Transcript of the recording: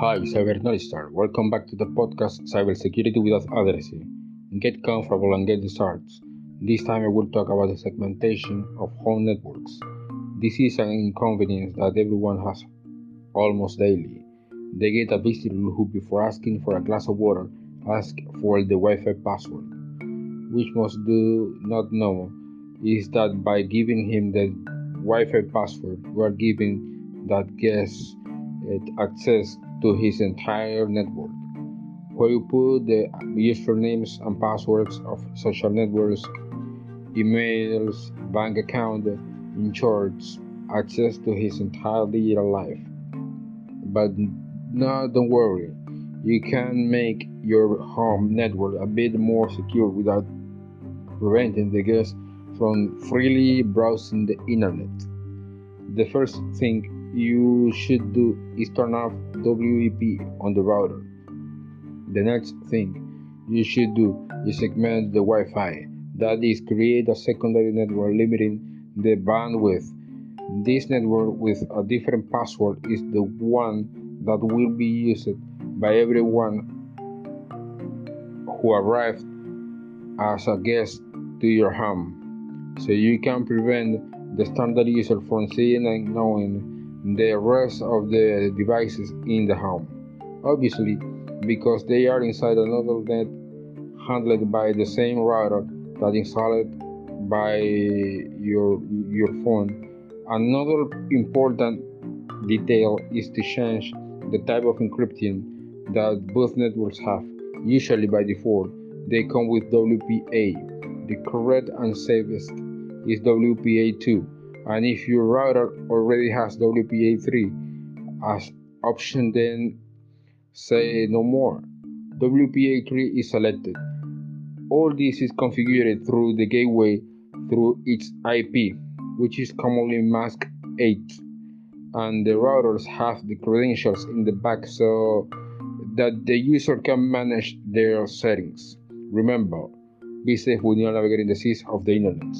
Hi, Cyber Star. Welcome back to the podcast Cybersecurity Without Addressing. Get comfortable and get started. This time I will talk about the segmentation of home networks. This is an inconvenience that everyone has almost daily. They get a visitor who, before asking for a glass of water, ask for the Wi-Fi password. Which most do not know is that by giving him the Wi-Fi password, you are giving that guest eh, access to his entire network, where you put the usernames and passwords of social networks, emails, bank account, in short, access to his entire digital life. But no, don't worry, you can make your home network a bit more secure without preventing the guest from freely browsing the internet. The first thing you should do is turn off WEP on the router. The next thing you should do is segment the Wi-Fi. That is, create a secondary network limiting the bandwidth. This network with a different password is the one that will be used by everyone who arrived as a guest to your home. So you can prevent the standard user from seeing and knowing the rest of the devices in the home. Obviously, because they are inside another net handled by the same router that installed by your your phone. Another important detail is to change the type of encryption that both networks have. Usually by default, they come with WPA. The correct and safest is WPA2 and if your router already has WPA3 as option then say no more. WPA3 is selected. All this is configured through the gateway through its IP which is commonly mask 8 and the routers have the credentials in the back so that the user can manage their settings. Remember be safe when you're navigating the seas of the internet